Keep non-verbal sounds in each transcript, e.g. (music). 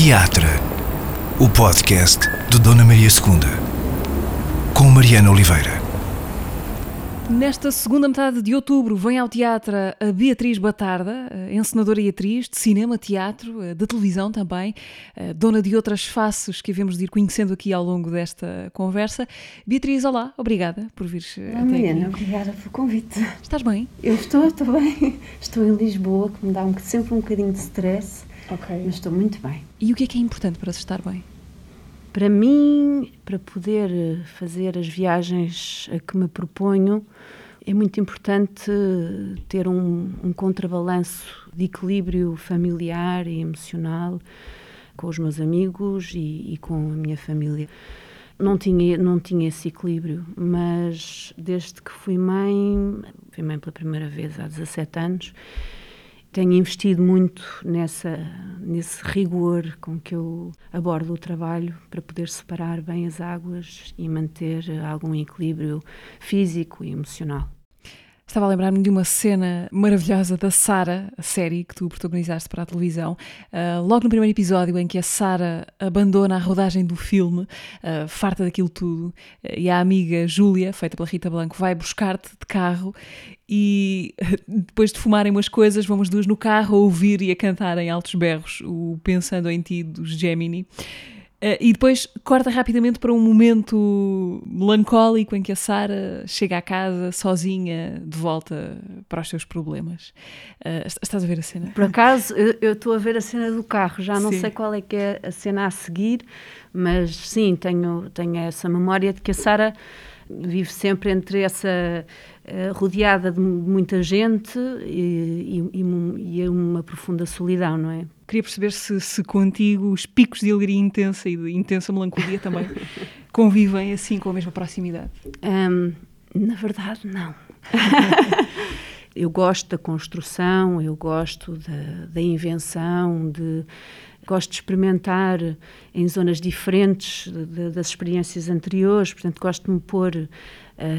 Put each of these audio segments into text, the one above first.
Teatro, o podcast de Dona Maria II, com Mariana Oliveira. Nesta segunda metade de outubro vem ao teatro a Beatriz Batarda, encenadora e atriz de cinema, teatro, de televisão também, dona de outras faces que havemos de ir conhecendo aqui ao longo desta conversa. Beatriz, olá, obrigada por vires olá, até Mariana, aqui. obrigada pelo convite. Estás bem? Eu estou, estou bem. (laughs) Estou em Lisboa, que me dá um, sempre um bocadinho de stress, okay. mas estou muito bem. E o que é que é importante para se estar bem? Para mim, para poder fazer as viagens a que me proponho, é muito importante ter um, um contrabalanço de equilíbrio familiar e emocional com os meus amigos e, e, com a minha família. Não tinha, não tinha esse equilíbrio, mas desde que fui mãe, fui mãe pela primeira vez há 17 anos, tenho investido muito nessa, nesse rigor com que eu abordo o trabalho para poder separar bem as águas e manter algum equilíbrio físico e emocional. Estava a lembrar-me de uma cena maravilhosa da Sara, a série que tu protagonizaste para a televisão. Uh, logo no primeiro episódio, em que a Sara abandona a rodagem do filme, uh, farta daquilo tudo, uh, e a amiga Júlia, feita pela Rita Blanco, vai buscar-te de carro e (laughs) depois de fumarem umas coisas, vamos duas no carro a ouvir e a cantar em altos berros o Pensando em Ti dos Gemini. Uh, e depois corta rapidamente para um momento melancólico em que a Sara chega à casa sozinha, de volta para os seus problemas. Uh, estás a ver a cena? Por acaso, eu estou a ver a cena do carro, já não sim. sei qual é que é a cena a seguir, mas sim, tenho, tenho essa memória de que a Sara vive sempre entre essa uh, rodeada de muita gente e, e, e, e uma profunda solidão, não é? Queria perceber se, se contigo os picos de alegria intensa e de intensa melancolia também (laughs) convivem assim com a mesma proximidade. Um, na verdade, não. (laughs) eu gosto da construção, eu gosto da, da invenção, de gosto de experimentar em zonas diferentes de, das experiências anteriores, portanto, gosto de me pôr uh,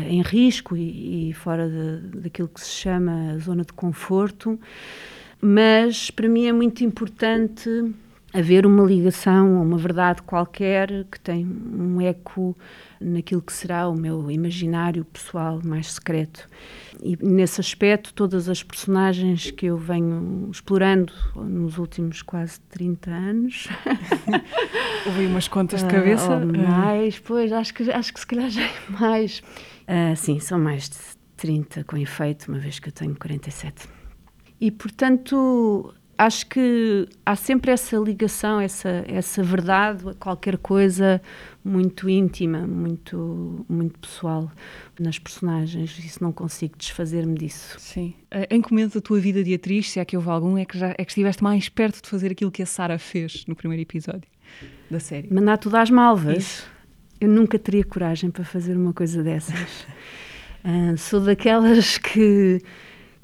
em risco e, e fora de, daquilo que se chama a zona de conforto, mas para mim é muito importante haver uma ligação, uma verdade qualquer que tem um eco naquilo que será o meu imaginário pessoal mais secreto. E nesse aspecto, todas as personagens que eu venho explorando nos últimos quase 30 anos. (laughs) Houve umas contas de cabeça? Uh, mais, pois, acho que, acho que se calhar já é mais. Uh, sim, são mais de 30 com efeito, uma vez que eu tenho 47. E, portanto, acho que há sempre essa ligação, essa, essa verdade, qualquer coisa muito íntima, muito, muito pessoal nas personagens. Isso não consigo desfazer-me disso. Sim. Em que momento da tua vida de atriz, se é que houve algum, é que, já, é que estiveste mais perto de fazer aquilo que a Sara fez no primeiro episódio da série? Mandar tudo às malvas. Isso. Eu nunca teria coragem para fazer uma coisa dessas. uh, (laughs) sou daquelas que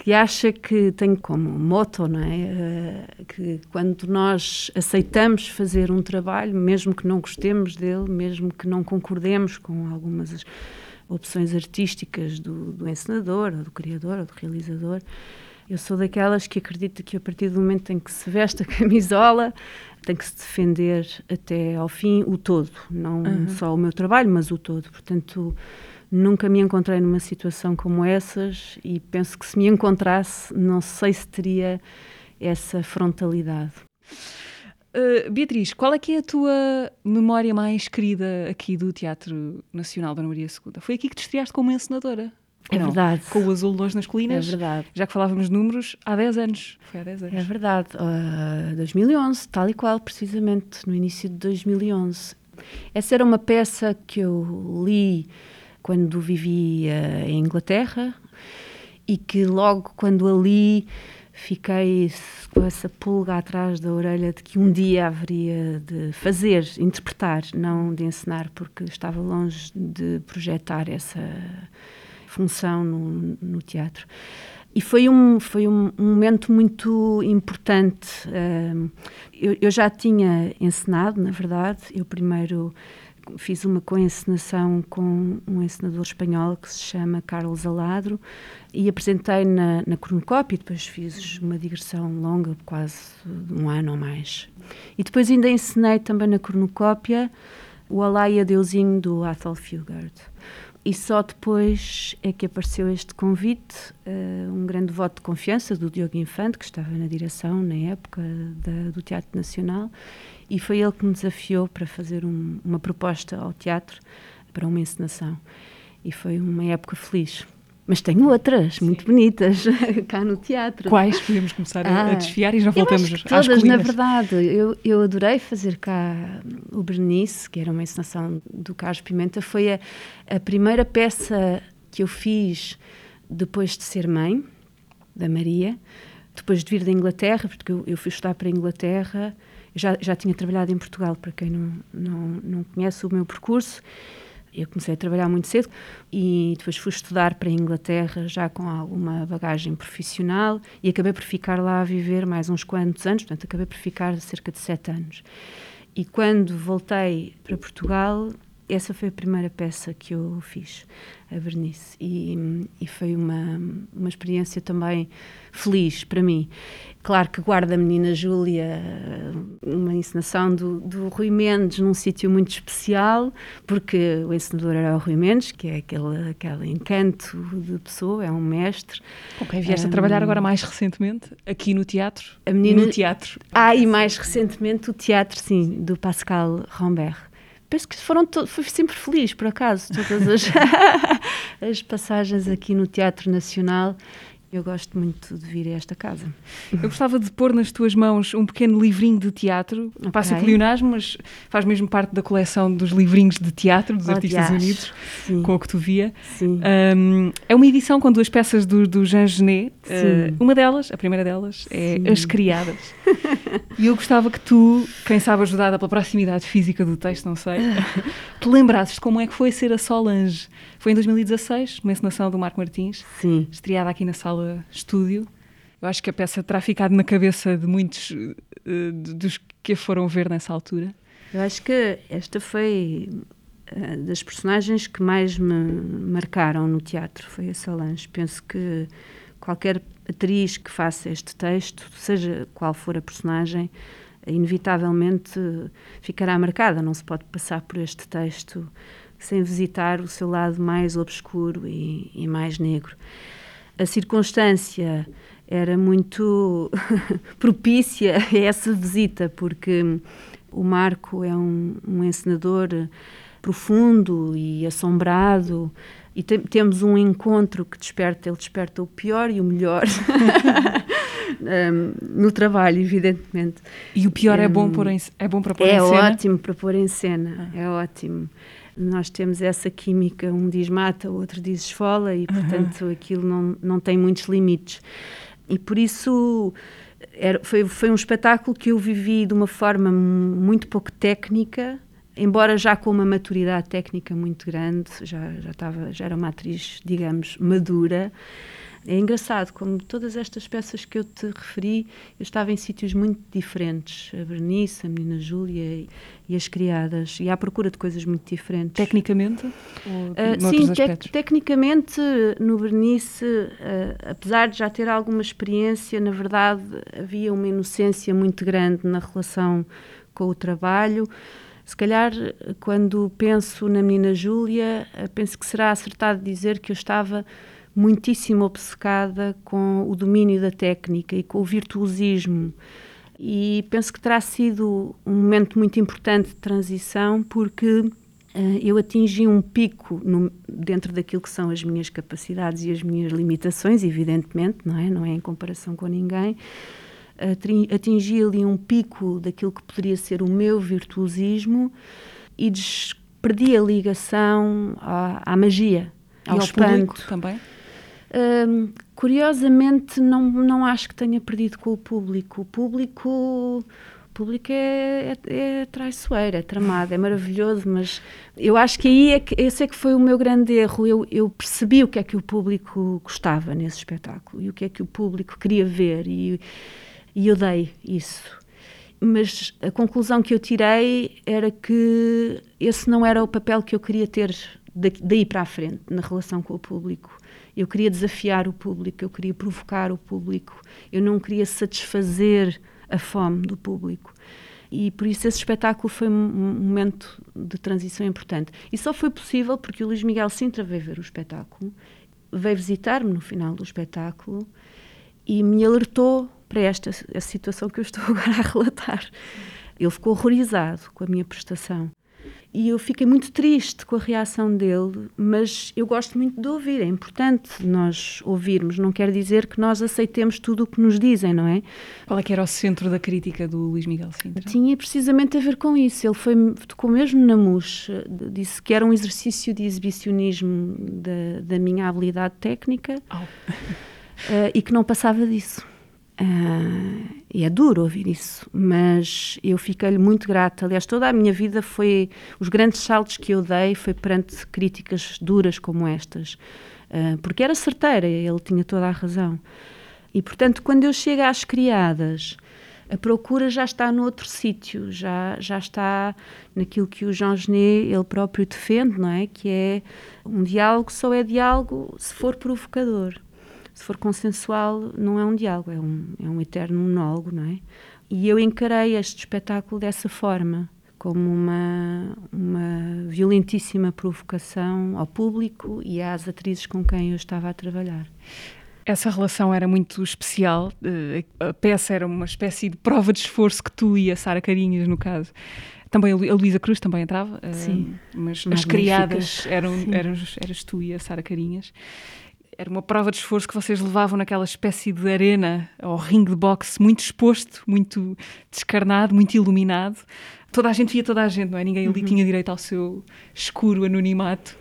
que acha que tem como moto, não é? Uh, que quando nós aceitamos fazer um trabalho, mesmo que não gostemos dele, mesmo que não concordemos com algumas opções artísticas do, do encenador, ou do criador, ou do realizador, eu sou daquelas que acredita que a partir do momento em que se veste a (laughs) camisola, tem que se defender até ao fim o todo, não uhum. só o meu trabalho, mas o todo. Portanto, Nunca me encontrei numa situação como essas e penso que se me encontrasse, não sei se teria essa frontalidade. Uh, Beatriz, qual é que é a tua memória mais querida aqui do Teatro Nacional Dona Maria II? Foi aqui que te estreaste como encenadora? É não, verdade. Com o Azul Longe nas Colinas. É verdade. Já que falávamos de números, há 10 anos. Foi há 10 anos. É verdade. Uh, 2011, tal e qual, precisamente, no início de 2011. Essa era uma peça que eu li quando vivia em Inglaterra e que logo quando ali fiquei com essa pulga atrás da orelha de que um dia haveria de fazer, interpretar, não de ensinar, porque estava longe de projetar essa função no, no teatro. E foi um, foi um, momento muito importante. eu, eu, já tinha ensinado, na verdade. Eu primeiro fiz uma coencenação com um encenador espanhol que se chama Carlos Aladro e apresentei na, na Cornucópia e depois fiz uma digressão longa, quase um ano ou mais. E depois ainda ensinei também na Cornucópia o Alaia Deusinho do Athol Fugard. E só depois é que apareceu este convite, uh, um grande voto de confiança do Diogo Infante, que estava na direção na época da, do Teatro Nacional, e foi ele que me desafiou para fazer um, uma proposta ao teatro para uma encenação. E foi uma época feliz. Mas tenho outras Sim. muito bonitas (laughs) cá no teatro. Quais? Podemos começar ah, a desfiar e já voltamos às todas, na verdade. Eu, eu adorei fazer cá o Bernice, que era uma encenação do Carlos Pimenta. Foi a, a primeira peça que eu fiz depois de ser mãe, da Maria, depois de vir da Inglaterra, porque eu, eu fui estudar para a Inglaterra. já, já tinha trabalhado em Portugal, para quem não, não, não conhece o meu percurso eu comecei a trabalhar muito cedo e depois fui estudar para a Inglaterra já com alguma bagagem profissional e acabei por ficar lá a viver mais uns quantos anos, portanto acabei por ficar cerca de sete anos. E quando voltei para Portugal, essa foi a primeira peça que eu fiz, a vernice, e, e foi uma, uma experiência também feliz para mim. Claro que guardo a menina Júlia, uma encenação do, do Rui Mendes num sítio muito especial, porque o encenador era o Rui Mendes, que é aquele, aquele encanto de pessoa, é um mestre. Com quem vieste um, a trabalhar agora mais recentemente, aqui no teatro? A menina... No teatro. Ah, e mais recentemente o teatro, sim, do Pascal Rambert penso que foram fui sempre feliz, por acaso, todas as, (laughs) as passagens aqui no Teatro Nacional eu gosto muito de vir a esta casa. Eu gostava de pôr nas tuas mãos um pequeno livrinho de teatro. Okay. Passa pleonasmo, mas faz mesmo parte da coleção dos livrinhos de teatro dos oh, Artistas Unidos, Sim. com o que tu via. Um, é uma edição com duas peças do, do Jean Genet. Uh, uma delas, a primeira delas, é Sim. As Criadas. (laughs) e eu gostava que tu, quem sabe ajudada pela proximidade física do texto, não sei, (laughs) te lembrasses de como é que foi ser a Solange. Foi em 2016, uma encenação do Marco Martins, Sim. estreada aqui na sala estúdio. Eu acho que a peça terá ficado na cabeça de muitos uh, dos que a foram ver nessa altura. Eu acho que esta foi uh, das personagens que mais me marcaram no teatro, foi a Solange. Penso que qualquer atriz que faça este texto, seja qual for a personagem, inevitavelmente ficará marcada. Não se pode passar por este texto sem visitar o seu lado mais obscuro e, e mais negro. A circunstância era muito (laughs) propícia a essa visita, porque o Marco é um, um encenador profundo e assombrado, e te temos um encontro que desperta, ele desperta o pior e o melhor (laughs) um, no trabalho, evidentemente. E o pior um, é bom por em, é bom para pôr é em cena. É ótimo para pôr em cena, ah. é ótimo nós temos essa química, um diz mata, o outro diz esfola, e portanto uhum. aquilo não, não tem muitos limites. E por isso era, foi, foi um espetáculo que eu vivi de uma forma muito pouco técnica, embora já com uma maturidade técnica muito grande, já, já, estava, já era uma atriz, digamos, madura. É engraçado, como todas estas peças que eu te referi, eu estava em sítios muito diferentes. A Bernice, a menina Júlia e, e as criadas, e à procura de coisas muito diferentes. Tecnicamente? Uh, sim, te tecnicamente, no Bernice, uh, apesar de já ter alguma experiência, na verdade havia uma inocência muito grande na relação com o trabalho. Se calhar, quando penso na menina Júlia, uh, penso que será acertado dizer que eu estava muitíssimo obcecada com o domínio da técnica e com o virtuosismo. E penso que terá sido um momento muito importante de transição, porque uh, eu atingi um pico no, dentro daquilo que são as minhas capacidades e as minhas limitações, evidentemente, não é? Não é em comparação com ninguém. Atingi ali um pico daquilo que poderia ser o meu virtuosismo e perdi a ligação à, à magia, ao, ao espanto também curiosamente, não, não acho que tenha perdido com o público. O público, público é, é, é traiçoeiro, é tramado, é maravilhoso, mas eu acho que aí é que, esse é que foi o meu grande erro. Eu, eu percebi o que é que o público gostava nesse espetáculo e o que é que o público queria ver, e, e eu dei isso mas a conclusão que eu tirei era que esse não era o papel que eu queria ter daí para a frente, na relação com o público. Eu queria desafiar o público, eu queria provocar o público, eu não queria satisfazer a fome do público. E por isso esse espetáculo foi um momento de transição importante. E só foi possível porque o Luís Miguel Sintra veio ver o espetáculo, veio visitar-me no final do espetáculo e me alertou para esta situação que eu estou (laughs) agora a relatar. Ele ficou horrorizado com a minha prestação. E eu fiquei muito triste com a reação dele, mas eu gosto muito de ouvir. É importante nós ouvirmos, não quer dizer que nós aceitemos tudo o que nos dizem, não é? Qual é que era o centro da crítica do Luís Miguel Sintra? Tinha precisamente a ver com isso. Ele foi, tocou mesmo na mus, disse que era um exercício de exibicionismo da, da minha habilidade técnica oh. uh, e que não passava disso. Uh, e é duro ouvir isso, mas eu fiquei-lhe muito grata. Aliás, toda a minha vida foi. Os grandes saltos que eu dei foi perante críticas duras como estas, uh, porque era certeira, ele tinha toda a razão. E portanto, quando eu chego às criadas, a procura já está noutro sítio, já, já está naquilo que o Jean Genet ele próprio defende, não é? Que é um diálogo só é diálogo se for provocador se for consensual, não é um diálogo, é um, é um eterno monólogo, não é? E eu encarei este espetáculo dessa forma, como uma, uma violentíssima provocação ao público e às atrizes com quem eu estava a trabalhar. Essa relação era muito especial. Eh, a peça era uma espécie de prova de esforço que tu e a Sara Carinhas, no caso. Também a Luísa Cruz também entrava, eh, Sim, mas as criadas eram, eram, eras tu e a Sara Carinhas era uma prova de esforço que vocês levavam naquela espécie de arena ou ringue de boxe muito exposto, muito descarnado, muito iluminado. Toda a gente via toda a gente, não é? Ninguém ali uhum. tinha direito ao seu escuro anonimato.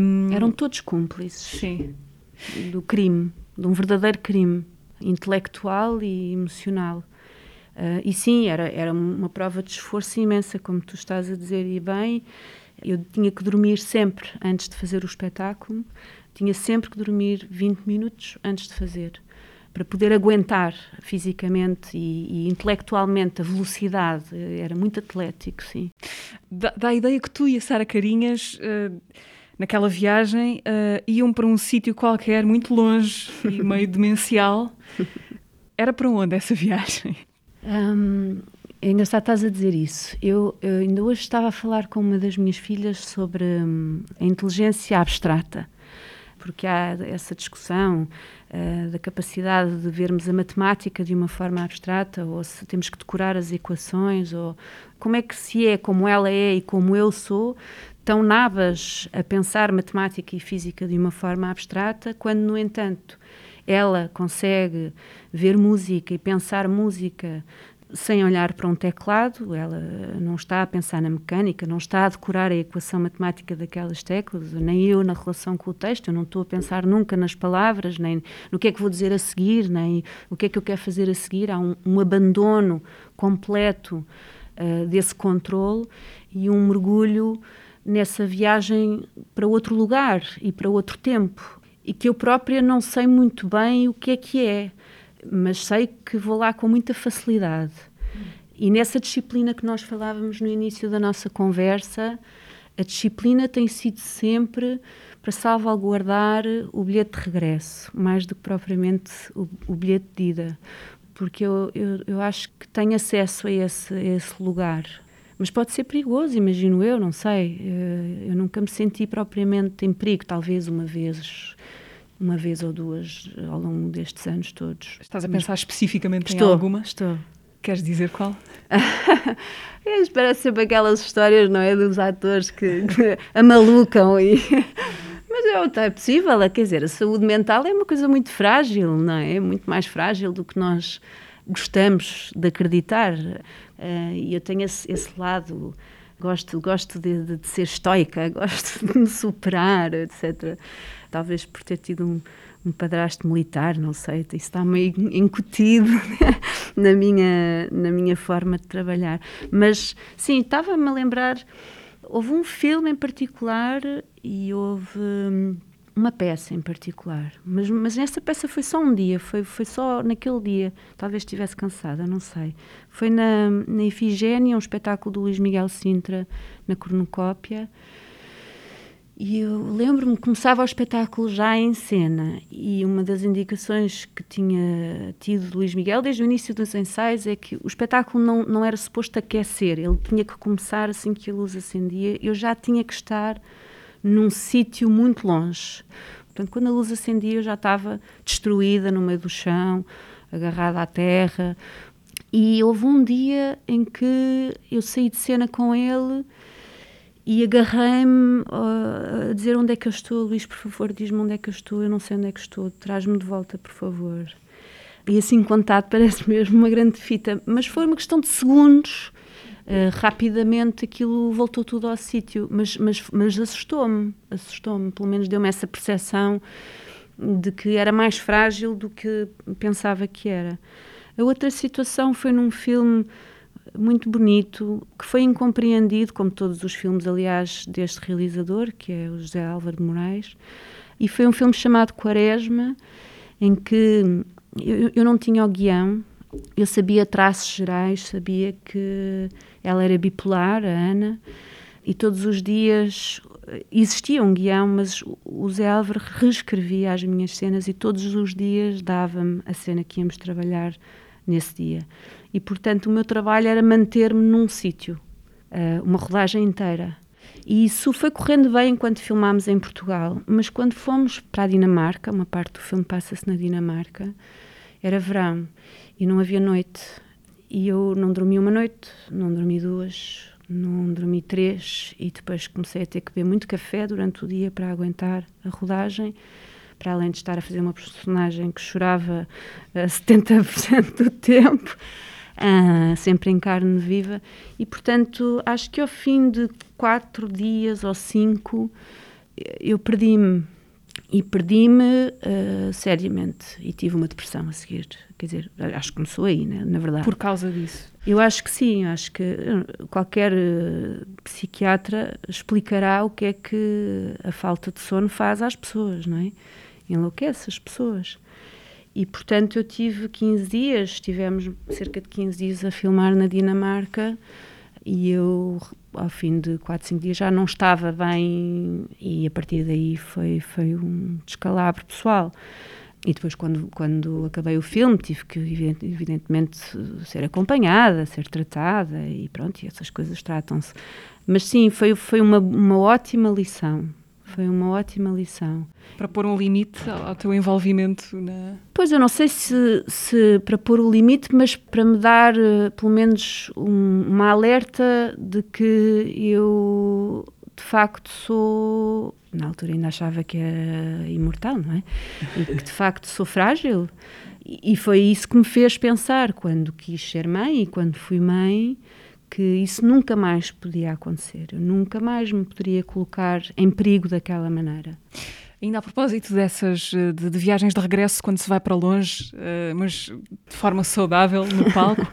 Um... Eram todos cúmplices Sim. do crime, de um verdadeiro crime intelectual e emocional. Uh, e sim, era, era uma prova de esforço imensa, como tu estás a dizer, e bem. Eu tinha que dormir sempre antes de fazer o espetáculo tinha sempre que dormir 20 minutos antes de fazer, para poder aguentar fisicamente e, e intelectualmente a velocidade. Era muito atlético, sim. Dá, dá a ideia que tu e a Sara Carinhas. Uh, naquela viagem, uh, iam para um sítio qualquer muito longe e (laughs) meio demencial. Era para onde essa viagem? Um, é engraçado estás a dizer isso. Eu, eu, ainda hoje estava a falar com uma das minhas filhas sobre hum, a inteligência abstrata porque há essa discussão uh, da capacidade de vermos a matemática de uma forma abstrata, ou se temos que decorar as equações, ou como é que se é como ela é e como eu sou, tão nabas a pensar matemática e física de uma forma abstrata, quando, no entanto, ela consegue ver música e pensar música sem olhar para um teclado, ela não está a pensar na mecânica, não está a decorar a equação matemática daquelas teclas, nem eu na relação com o texto, eu não estou a pensar nunca nas palavras, nem no que é que vou dizer a seguir, nem o que é que eu quero fazer a seguir. Há um, um abandono completo uh, desse controle e um mergulho nessa viagem para outro lugar e para outro tempo, e que eu própria não sei muito bem o que é que é mas sei que vou lá com muita facilidade. E nessa disciplina que nós falávamos no início da nossa conversa, a disciplina tem sido sempre para salvaguardar o bilhete de regresso, mais do que propriamente o, o bilhete de ida, porque eu, eu, eu, acho que tenho acesso a esse, a esse lugar. Mas pode ser perigoso, imagino eu, não sei. Eh, eu nunca me senti propriamente em perigo, talvez uma vez uma vez ou duas ao longo destes anos todos. Estás a pensar Mas, especificamente estou, em alguma? Estou. Queres dizer qual? (laughs) Parece sempre aquelas histórias, não é? Dos atores que, que (laughs) amalucam e. (laughs) Mas é, é possível, é, quer dizer, a saúde mental é uma coisa muito frágil, não é? É muito mais frágil do que nós gostamos de acreditar. Uh, e eu tenho esse, esse lado gosto, gosto de, de, de, ser estoica, gosto de me superar, etc talvez por ter tido um, um padrasto militar, não sei, isso está meio incutido (laughs) na, minha, na minha forma de trabalhar. Mas sim, estava-me a lembrar, houve um filme em particular e houve hum, uma peça em particular, mas, mas essa peça foi só um dia, foi, foi só naquele dia, talvez estivesse cansada, não sei. Foi na, na Ifigénia, um espetáculo do Luís Miguel Sintra, na cornucópia, e eu lembro-me começava o espetáculo já em cena, e uma das indicações que tinha tido Luís Miguel desde o início dos ensaios é que o espetáculo não, não era suposto aquecer, ele tinha que começar assim que a luz acendia, eu já tinha que estar num sítio muito longe. Portanto, quando a luz acendia, eu já estava destruída no meio do chão, agarrada à terra. E houve um dia em que eu saí de cena com ele e agarrei-me uh, a dizer onde é que eu estou, Luís, por favor, diz-me onde é que eu estou, eu não sei onde é que estou, traz-me de volta, por favor. E assim contado (laughs) parece mesmo uma grande fita, mas foi uma questão de segundos eh, rapidamente aquilo voltou tudo ao sítio, mas, mas, mas assustou-me, assustou-me, pelo menos deu-me essa percepção de que era mais frágil do que pensava que era. A outra situação foi num filme muito bonito, que foi incompreendido, como todos os filmes, aliás, deste realizador, que é o José Álvaro de Moraes, e foi um filme chamado Quaresma, em que eu, eu não tinha o guião, eu sabia traços gerais, sabia que ela era bipolar, a Ana, e todos os dias existia um guião, mas o Zé Álvaro reescrevia as minhas cenas e todos os dias dava-me a cena que íamos trabalhar nesse dia. E, portanto, o meu trabalho era manter-me num sítio, eh, uma rodagem inteira. E isso foi correndo bem enquanto filmámos em Portugal, mas quando fomos para a Dinamarca, uma parte do filme passa-se na Dinamarca, era verão e não havia noite. E eu não dormi uma noite, não dormi duas, não dormi três e depois comecei a ter que beber muito café durante o dia para aguentar a rodagem. Para além de estar a fazer uma personagem que chorava uh, eh, 70% do tempo, uh, sempre em carne viva. E portanto, acho que ao fim de quatro dias ou cinco, eu perdi-me e perdi-me uh, seriamente e tive uma depressão a seguir. Quer dizer, acho que começou aí, né, na verdade. Por causa disso? Eu acho que sim, acho que eh, qualquer uh, psiquiatra explicará o que é que a falta de sono faz às pessoas, não é? Enlouquece as pessoas. E portanto eu tive 15 dias, estivemos cerca de 15 dias a filmar na Dinamarca e eu ao fim de 4, 5 dias já não estava bem e a partir daí foi, foi um descalabro pessoal. E depois, quando, quando acabei o filme, tive que, evidentemente, ser acompanhada, ser tratada e pronto, e essas coisas tratam-se. Mas sim, foi, foi uma, uma ótima lição. Foi uma ótima lição. Para pôr um limite ao teu envolvimento na. Pois eu não sei se, se para pôr o limite, mas para me dar uh, pelo menos um, uma alerta de que eu de facto sou. Na altura ainda achava que era imortal, não é? E que de facto sou frágil. E foi isso que me fez pensar quando quis ser mãe e quando fui mãe que isso nunca mais podia acontecer. Eu nunca mais me poderia colocar em perigo daquela maneira. Ainda a propósito dessas eh, de, de viagens de regresso quando se vai para longe, uh, mas de forma saudável no (laughs) palco,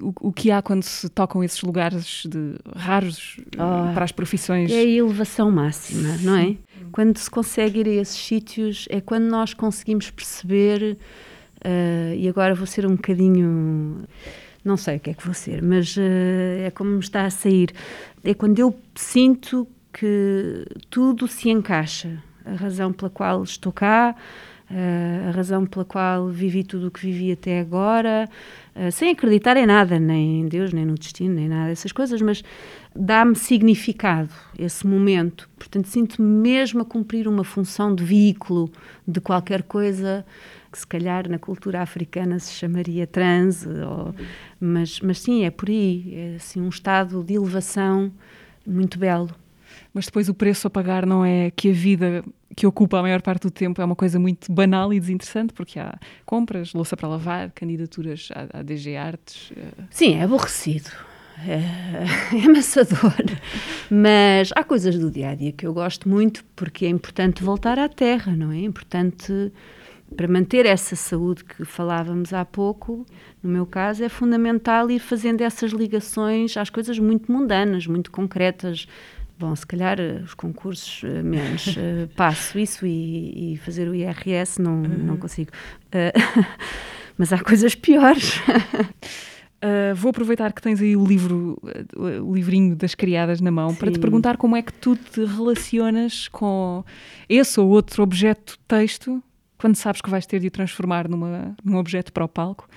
o, o, que há quando se tocam esses lugares de raros oh, para as profissões? É a elevação máxima, não é? Quando se consegue ir a esses sítios é quando nós conseguimos perceber, uh, e agora vou ser um bocadinho não sei o que é que vou ser, mas uh, é como me está a sair. É quando eu sinto que tudo se encaixa. A razão pela qual estou cá, uh, a razão pela qual vivi tudo o que vivi até agora, uh, sem acreditar em nada, nem em Deus, nem no destino, nem nada dessas coisas, mas dá-me significado esse momento. Portanto, sinto-me mesmo a cumprir uma função de veículo de qualquer coisa que se calhar na cultura africana se chamaria transe, ou, mas, mas sim, é por aí, é assim um estado de elevação muito belo. Mas depois o preço a pagar não é que a vida que ocupa a maior parte do tempo é uma coisa muito banal e desinteressante, porque há compras, louça para lavar, candidaturas à, à DG Artes. Eh. Sim, é aborrecido. É, é amassador, mas há coisas do dia a dia que eu gosto muito porque é importante voltar à terra, não é? É importante para manter essa saúde que falávamos há pouco, no meu caso, é fundamental ir fazendo essas ligações às coisas muito mundanas, muito concretas. Bom, se calhar uh, os concursos uh, menos, uh, passo isso e, e, fazer o IRS não, uhum. não consigo. (laughs) mas há coisas piores. Uh, (laughs) vou aproveitar que tens aí o livro, o livrinho das criadas na mão, Sim. para te perguntar como é que tu te relacionas com esse ou outro objeto texto quando sabes que vais ter de o transformar numa, num objeto para o palco.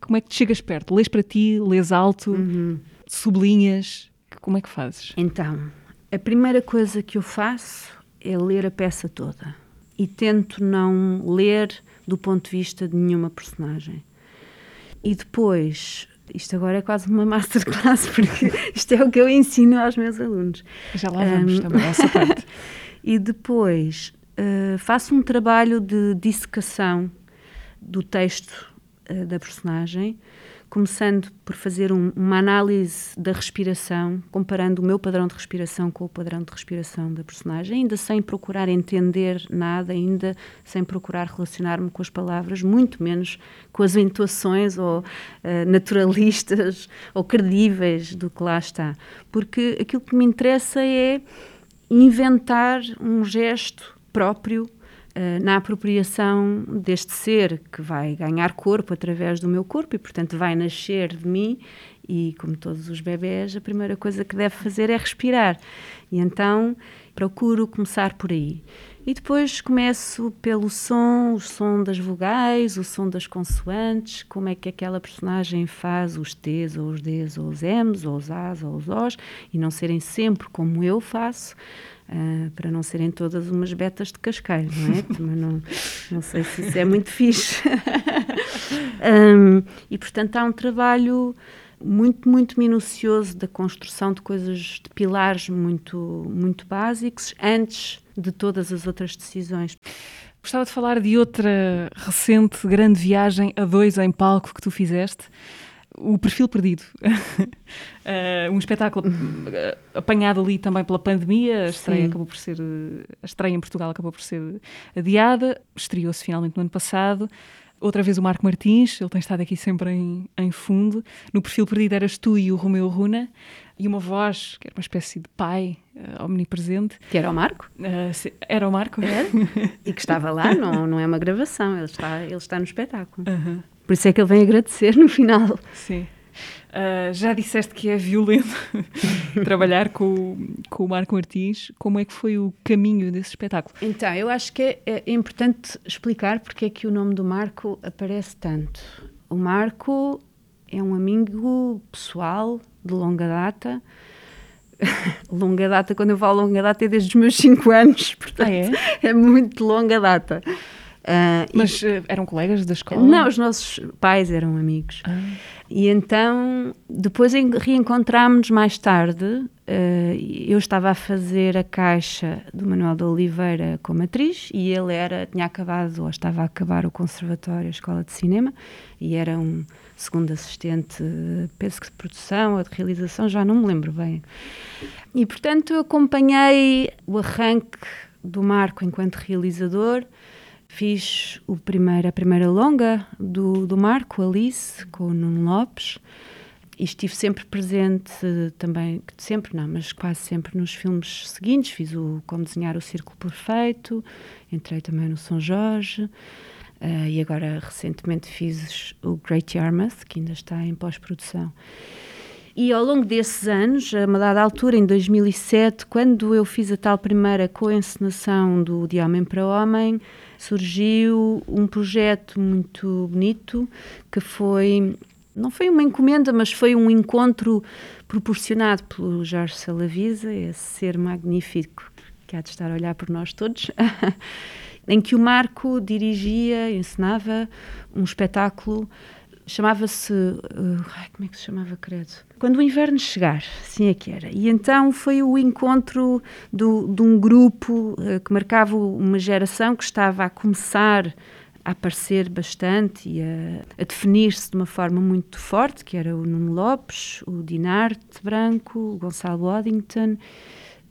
Como é que te chegas perto? Lês para ti, lês alto, uhum. sublinhas? Como é que fazes? Então, a primeira coisa que eu faço é ler a peça toda e tento não ler do ponto de vista de nenhuma personagem. E depois, isto agora é quase uma (laughs) masterclass, porque isto é o que eu ensino aos meus alunos. Já lá vamos um, também, essa parte. (laughs) e depois uh, faço um trabalho de dissecação do texto uh, da personagem começando por fazer um, uma análise da respiração, comparando o meu padrão de respiração com o padrão de respiração da personagem, ainda sem procurar entender nada, ainda sem procurar relacionar-me com as palavras, muito menos com as intuações ou uh, naturalistas (laughs) ou credíveis do que lá está. Porque aquilo que me interessa é inventar um gesto próprio na apropriação deste ser que vai ganhar corpo através do meu corpo e, portanto, vai nascer de mim. E, como todos os bebés, a primeira coisa que deve fazer é respirar. E então procuro começar por aí. E depois começo pelo som, o som das vogais, o som das consoantes, como é que aquela personagem faz os T's ou os D's ou os M's ou os A's ou os O's e não serem sempre como eu faço. Uh, para não serem todas umas betas de cascalho, não é? Também não, não sei se isso é muito fixe. (laughs) um, e, portanto, há um trabalho muito, muito minucioso da construção de coisas, de pilares muito, muito básicos, antes de todas as outras decisões. Gostava de falar de outra recente grande viagem a dois em palco que tu fizeste o perfil perdido. uh, (laughs) um espetáculo uh, apanhado ali também pela pandemia. A estreia Sim. acabou por ser. A estreia em Portugal acabou por ser adiada. Estreou-se finalmente no ano passado. Outra vez o Marco Martins, ele tem estado aqui sempre em, em fundo. No perfil perdido eras tu e o Romeu Runa. E uma voz, que era uma espécie de pai uh, omnipresente. Que era o Marco? Se, era o Marco. Era. e que estava lá, não, não é uma gravação, ele está, ele está no espetáculo. -huh. Por isso é que ele vem agradecer no final. Sim. Uh, já disseste que é violento (laughs) trabalhar com, com o Marco Martins. Como é que foi o caminho desse espetáculo? Então, eu acho que é, é importante explicar porque é que o nome do Marco aparece tanto. O Marco é um amigo pessoal de longa data. (laughs) longa data, quando eu falo longa data, é desde os meus 5 anos, portanto, (laughs) ah, é? é muito longa data. Uh, Mas e, uh, eram colegas da escola? Não, os nossos pais eram amigos. Ah. E então, depois reencontrámos-nos mais tarde. Uh, eu estava a fazer a caixa do Manuel de Oliveira como atriz e ele era, tinha acabado, ou estava a acabar o conservatório, a escola de cinema, e era um segundo assistente, penso que de produção ou de realização, já não me lembro bem. E, portanto, eu acompanhei o arranque do Marco enquanto realizador Fiz o primeiro, a primeira longa do, do Marco, Alice, com o Nuno Lopes, e estive sempre presente também, sempre não, mas quase sempre nos filmes seguintes. Fiz o Como Desenhar o Círculo Perfeito, entrei também no São Jorge, uh, e agora recentemente fiz o Great Yarmouth, que ainda está em pós-produção. E ao longo desses anos, a uma dada altura, em 2007, quando eu fiz a tal primeira coencenação do De Homem para Homem, surgiu um projeto muito bonito que foi não foi uma encomenda, mas foi um encontro proporcionado pelo Jorge Salavisa, esse ser magnífico que há de estar a olhar por nós todos, (laughs) em que o Marco dirigia, ensinava um espetáculo chamava-se. Uh, como é que se chamava, credo? Quando o inverno chegar, assim é que era. E então foi o encontro do, de um grupo uh, que marcava uma geração que estava a começar a aparecer bastante e a, a definir-se de uma forma muito forte, que era o Nuno Lopes, o Dinarte Branco, o Gonçalo Waddington,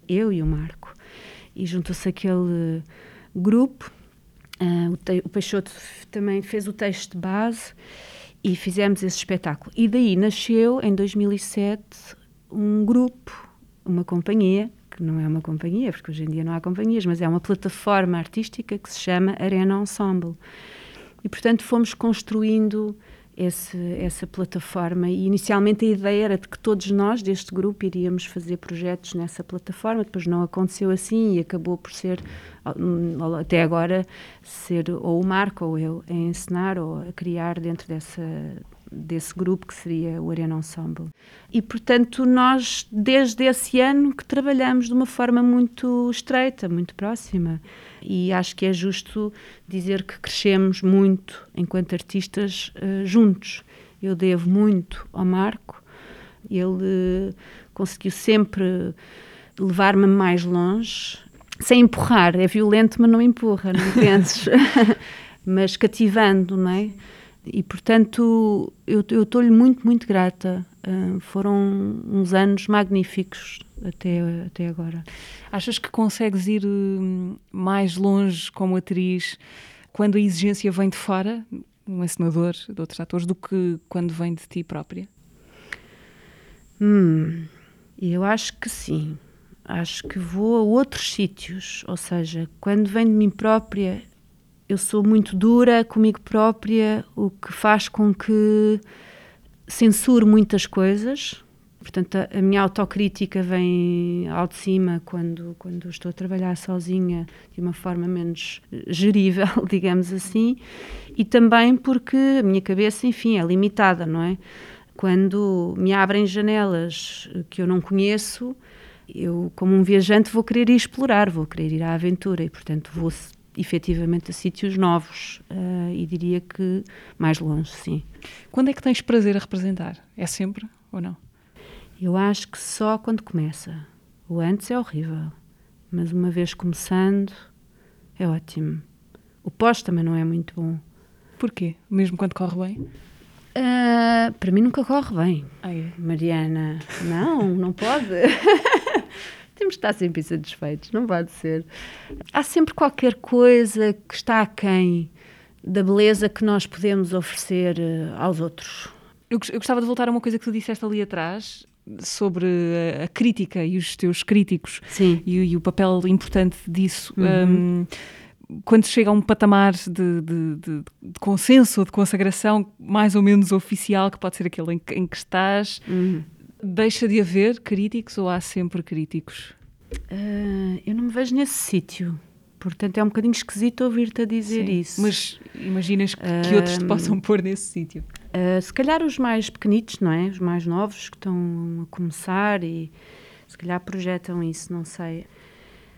eu e o Marco. E juntou-se aquele grupo. Uh, o, o Peixoto também fez o texto de base e fizemos esse espetáculo. E daí nasceu, em 2007, um grupo, uma companhia, que não é uma companhia, porque hoje em dia não há companhias, mas é uma plataforma artística que se chama Arena Ensemble. E, portanto, fomos construindo esse, essa plataforma. E inicialmente a ideia era de que todos nós deste grupo iríamos fazer projetos nessa plataforma, depois não aconteceu assim e acabou por ser, até agora, ser ou o Marco ou eu a ensinar ou a criar dentro dessa, desse grupo que seria o Arena Ensemble. E, portanto, nós, desde esse ano, que trabalhamos de uma forma muito estreita, muito próxima. E acho que é justo dizer que crescemos muito enquanto artistas uh, juntos. Eu devo muito ao Marco, ele uh, conseguiu sempre levar-me mais longe, sem empurrar, é violento, mas não empurra, não penses? (laughs) mas cativando, não é? E, portanto, eu estou-lhe muito, muito grata. Uh, foram uns anos magníficos até, até agora. Achas que consegues ir hum, mais longe como atriz quando a exigência vem de fora, um encenador, de outros atores, do que quando vem de ti própria? Hum, eu acho que sim. Acho que vou a outros sítios, ou seja, quando vem de mim própria, eu sou muito dura comigo própria, o que faz com que censure muitas coisas. Portanto, a, a, minha autocrítica vem ao de cima quando, quando estou a trabalhar sozinha de uma forma menos gerível, (laughs) digamos assim, e também porque a minha cabeça, enfim, é limitada, não é? Quando me abrem janelas que eu não conheço, eu, como um viajante, vou querer ir explorar, vou querer ir à aventura e, portanto, vou efetivamente a sítios novos uh, e diria que mais longe, sim. Quando é que tens prazer a representar? É sempre ou não? Eu acho que só quando começa. O antes é horrível, mas uma vez começando é ótimo. O pós também não é muito bom. Porquê? Mesmo quando corre bem? Uh, para mim nunca corre bem. Ah, é? Mariana, não, não pode. (laughs) Temos de estar sempre insatisfeitos, não pode ser. Há sempre qualquer coisa que está aquém da beleza que nós podemos oferecer eh, aos outros. Eu, eu gostava de voltar a uma coisa que tu disseste ali atrás, sobre a, a crítica e os teus críticos e, e, o papel importante disso. Uhum. Um, quando chega a um patamar de, de, de, de, consenso ou de consagração mais ou menos oficial, que pode ser aquele em, em que estás, uhum. Deixa de haver críticos ou há sempre críticos? Uh, eu não me vejo nesse sítio. Portanto, é um bocadinho esquisito ouvir-te a dizer Sim, isso. Mas imaginas que, que outros te possam pôr nesse sítio? Uh, se calhar os mais pequenitos, não é? Os mais novos que estão a começar e se calhar projetam isso, não sei.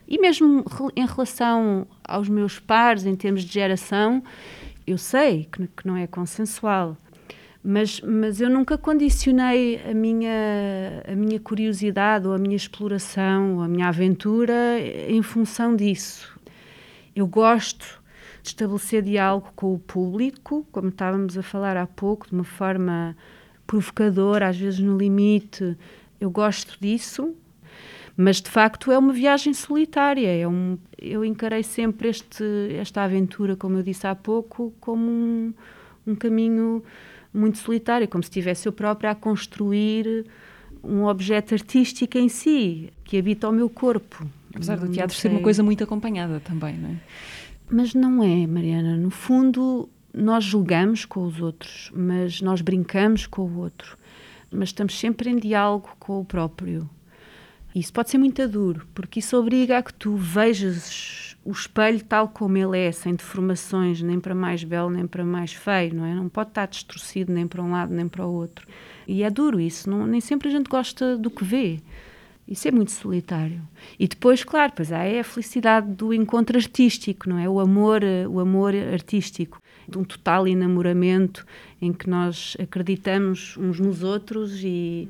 E mesmo em relação aos meus pares, em termos de geração, eu sei que, que não é consensual. Mas, mas eu nunca condicionei a minha, a minha curiosidade ou a minha exploração ou a minha aventura em função disso. Eu gosto de estabelecer diálogo com o público, como estávamos a falar há pouco, de uma forma provocadora, às vezes no limite. Eu gosto disso, mas de facto é uma viagem solitária. É um, eu encarei sempre este, esta aventura, como eu disse há pouco, como um, um caminho muito solitário, como se estivesse eu própria a construir um objeto artístico em si, que habita o meu corpo. Apesar do teatro ser uma coisa muito acompanhada também, não é? Mas não é, Mariana. No fundo, nós julgamos com os outros, mas nós brincamos com o outro. Mas estamos sempre em diálogo com o próprio. Isso pode ser muito duro, porque isso obriga a que tu vejas o espelho tal como ele é, sem deformações, nem para mais belo, nem para mais feio, não é? Não pode estar distorcido nem para um lado, nem para o outro. E é duro isso, não, nem sempre a gente gosta do que vê. Isso é muito solitário. E depois, claro, pois há é a felicidade do encontro artístico, não é? O amor, o amor artístico, de um total enamoramento em que nós acreditamos uns nos outros e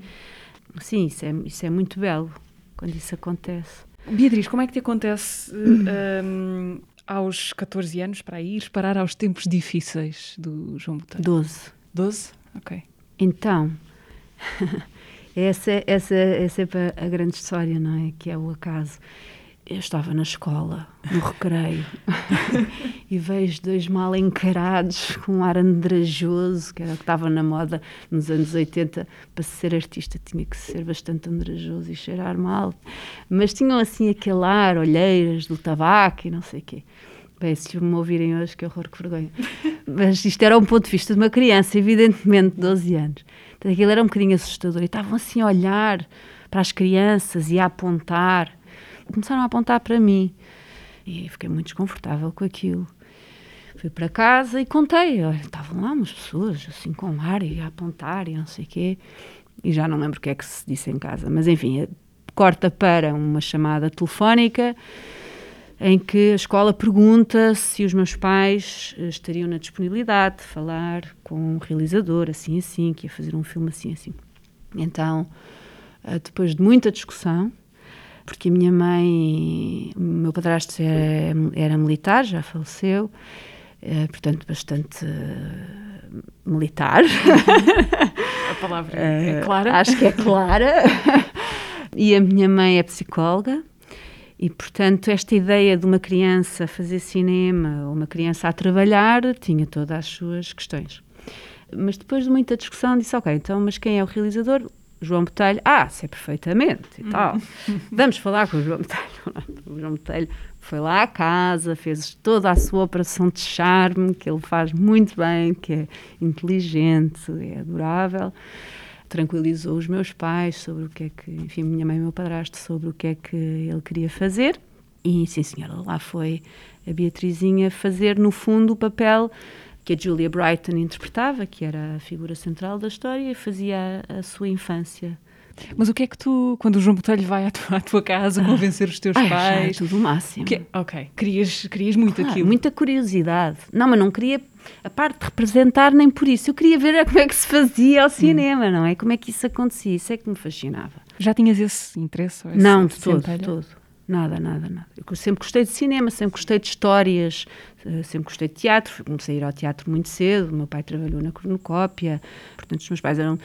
sim, isso é, isso é muito belo quando isso acontece. Beatriz, como é que te acontece um, aos 14 anos para ir parar aos tempos difíceis do João Botelho? 12. 12? Ok. Então, Essa, (laughs) essa, essa é a grande história, não é? Que é o acaso. Eu estava na escola, no recreio, (laughs) e vejo dois mal encarados com um ar andrajoso, que era o que estava na moda nos anos 80. Para ser artista tinha que ser bastante andrajoso e cheirar mal. Mas tinham assim aquele ar, olheiras do tabaco e não sei o quê. Bem, se me ouvirem hoje, que horror, que vergonha. Mas isto era um ponto de vista de uma criança, evidentemente, de 12 anos. Então, aquilo era um bocadinho assustador. E estavam assim a olhar para as crianças e a apontar começaram a apontar para mim. E fiquei muito desconfortável com aquilo. Fui para casa e contei. Olha, estavam lá umas pessoas assim com ar e a apontar e não sei o quê. E já não lembro o que é que se disse em casa. Mas enfim, corta para uma chamada telefónica em que a escola pergunta se os meus pais estariam na disponibilidade de falar com um realizador assim assim, que ia fazer um filme assim assim. Então, eh, depois de muita discussão, porque a minha mãe, o meu padrasto era, era militar, já faleceu, é, portanto, bastante uh, militar. (laughs) A palavra é clara. Uh, acho que é clara. (laughs) e a minha mãe é psicóloga. E, portanto, esta ideia de uma criança fazer cinema ou uma criança a trabalhar tinha todas as suas questões. Mas depois de muita discussão, disse: Ok, então, mas quem é o realizador? João Botelho, ah, sei perfeitamente e tal. Vamos falar com o João Botelho. O João Botelho foi lá à casa, fez toda a sua operação de charme, que ele faz muito bem, que é inteligente, é adorável. Tranquilizou os meus pais sobre o que é que, enfim, minha mãe e meu padrasto, sobre o que é que ele queria fazer. E, sim, senhora, lá foi a Beatrizinha fazer, no fundo, o papel que a Julia Brighton interpretava, que era a figura central da história, e fazia a, a sua infância. Mas o que é que tu, quando o João Botelho vai à tua, à tua casa convencer os teus Ai, pais? Já é tudo o máximo. Que, ok, querias, querias muito claro, aquilo. Muita curiosidade. Não, mas não queria a parte de representar nem por isso. Eu queria ver (laughs) como é que se fazia ao cinema, hum. não é? Como é que isso acontecia. Isso é que me fascinava. Já tinhas esse interesse? Esse não, de todo, de todo. Nada, nada, nada. Eu sempre gostei de cinema, sempre gostei de histórias, eh, sempre gostei de teatro. Comecei a ir ao teatro muito cedo. O meu pai trabalhou na cornucópia, portanto, os meus pais eram,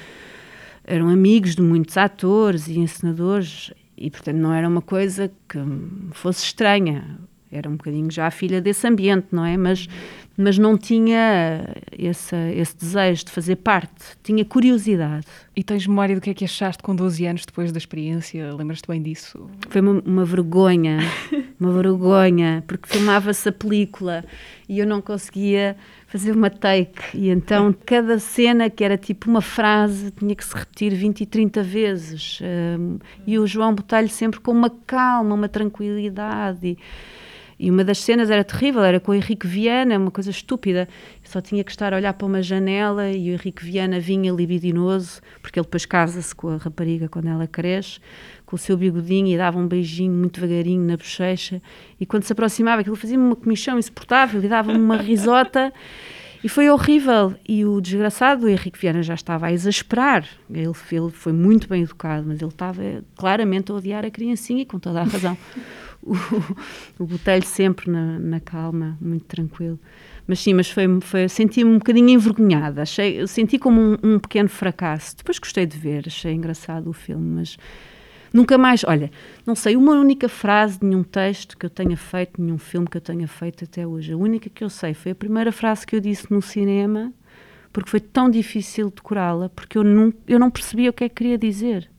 eram amigos de muitos atores e encenadores, e portanto não era uma coisa que fosse estranha. Era um bocadinho já a filha desse ambiente, não é? Mas mas não tinha esse, esse desejo de fazer parte, tinha curiosidade. E tens memória do que é que achaste com 12 anos depois da experiência? Lembras-te bem disso? Foi uma, uma vergonha, uma vergonha, porque filmava-se a película e eu não conseguia fazer uma take. E então cada cena, que era tipo uma frase, tinha que se repetir 20 e 30 vezes. Um, e o João Botelho sempre com uma calma, uma tranquilidade. E, e uma das cenas era terrível, era com o Henrique Viana, uma coisa estúpida. Eu só tinha que estar a olhar para uma janela e o Henrique Viana vinha libidinoso, porque ele depois casa-se com a rapariga quando ela cresce, com o seu bigodinho e dava um beijinho muito devagarinho na bochecha. E quando se aproximava, aquilo fazia-me uma comichão insuportável e dava-me uma risota. E foi horrível. E o desgraçado, o Henrique Viana, já estava a exasperar. Ele, ele foi muito bem educado, mas ele estava claramente a odiar a criancinha e com toda a razão o, (laughs) o botelho sempre na, na, calma, muito tranquilo. Mas sim, mas foi, foi senti-me um bocadinho envergonhada. Achei, senti como um, um, pequeno fracasso. Depois gostei de ver, achei engraçado o filme, mas nunca mais. Olha, não sei uma única frase de nenhum texto que eu tenha feito, nenhum filme que eu tenha feito até hoje. A única que eu sei foi a primeira frase que eu disse no cinema, porque foi tão difícil decorá-la, porque eu não, eu não percebia o que é que queria dizer.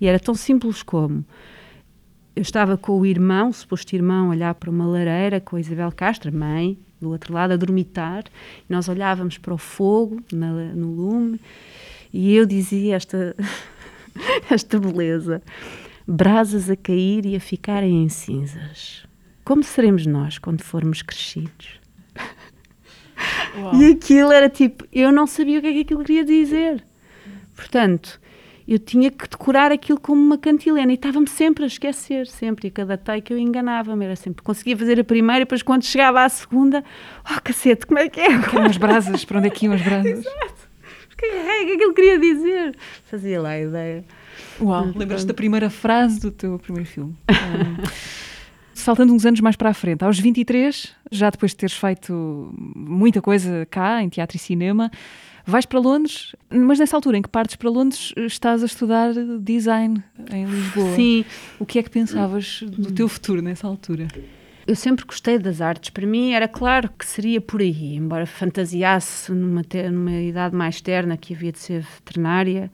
E era tão simples como eu estava com o irmão, o suposto irmão, a olhar para uma lareira com a Isabel Castro, mãe, do outro lado, a dormitar. E nós olhávamos para o fogo na, no lume e eu dizia esta, (laughs) esta beleza: brasas a cair e a ficarem em cinzas. Como seremos nós quando formos crescidos? (laughs) Uau. E aquilo era tipo, eu não sabia o que é que aquilo queria dizer. Portanto, eu tinha que decorar aquilo como uma cantilena e estava-me sempre a esquecer, sempre. E cada take eu enganava-me, era sempre. Conseguia fazer a primeira e depois quando chegava à segunda, oh cacete, como é que é? Eram as brasas, para onde é que iam as brasas? (laughs) Exato. Porque é, que ele queria dizer? Fazia lá a ideia. Uau, lembras-te da primeira frase do teu primeiro filme? Um, (laughs) saltando uns anos mais para a frente, aos 23, já depois de teres feito muita coisa cá, em teatro e cinema, vais para Londres, mas nessa altura em que partes para Londres, estás a estudar design em Lisboa. Sim. O que é que pensavas do teu futuro nessa altura? Eu sempre gostei das artes. Para mim era claro que seria por aí, embora fantasiasse numa, numa idade mais terna que havia de ser veterinária,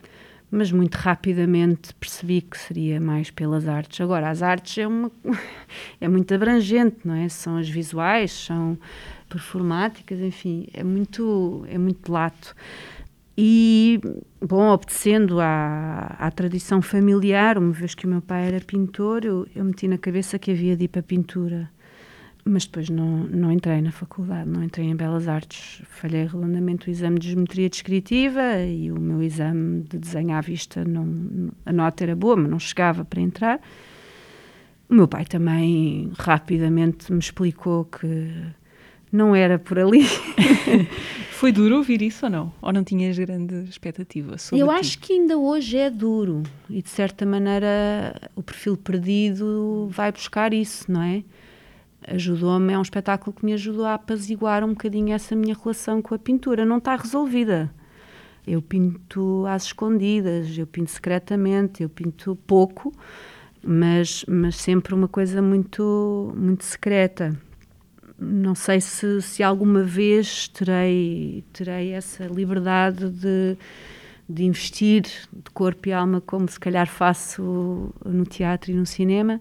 mas muito rapidamente percebi que seria mais pelas artes. Agora, as artes é, uma, (laughs) é muito abrangente, não é? São as visuais, são performáticas, enfim, é muito, é muito lato. E, bom, obedecendo à, à tradição familiar, uma vez que o meu pai era pintor, eu, eu meti na cabeça que havia de ir para a pintura mas depois não, não entrei na faculdade, não entrei em Belas Artes. Falhei redondamente o exame de geometria descritiva e o meu exame de desenho à vista, não, a nota era boa, mas não chegava para entrar. O meu pai também rapidamente me explicou que não era por ali. (laughs) Foi duro ouvir isso ou não? Ou não tinhas grande expectativa sobre Eu ti? acho que ainda hoje é duro e de certa maneira o perfil perdido vai buscar isso, não é? ajudou-me, é um espetáculo que me ajudou a apaziguar um bocadinho essa minha relação com a pintura. Não está resolvida. Eu pinto às escondidas, eu pinto secretamente, eu pinto pouco, mas, mas sempre uma coisa muito, muito secreta. Não sei se, se alguma vez terei, terei essa liberdade de, de investir de corpo e alma como se calhar faço no teatro e no cinema,